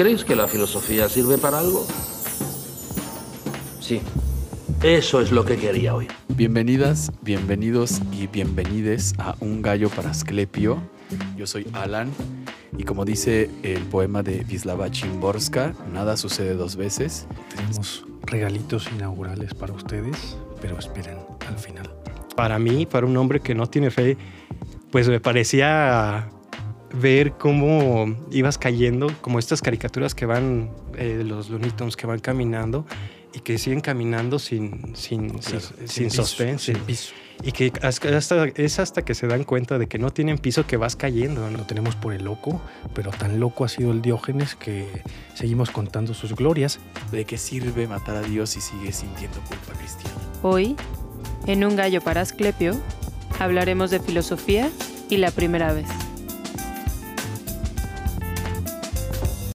creéis que la filosofía sirve para algo? Sí. Eso es lo que quería oír. Bienvenidas, bienvenidos y bienvenides a Un Gallo para Asclepio. Yo soy Alan y como dice el poema de Wisława Chimborska, nada sucede dos veces. Tenemos regalitos inaugurales para ustedes, pero esperen al final. Para mí, para un hombre que no tiene fe, pues me parecía ver cómo ibas cayendo, como estas caricaturas que van, eh, los Looney Tunes que van caminando y que siguen caminando sin, sin, Claro, sin, sin sin piso, sostén, sin piso. Y que hasta, es hasta que se dan cuenta de que no tienen piso que vas cayendo. ¿no? Lo tenemos por el loco, pero tan loco ha sido el Diógenes que seguimos contando sus glorias. ¿De qué sirve matar a Dios si sigue sintiendo culpa cristiana? Hoy, en Un Gallo para Asclepio, hablaremos de filosofía y la primera vez.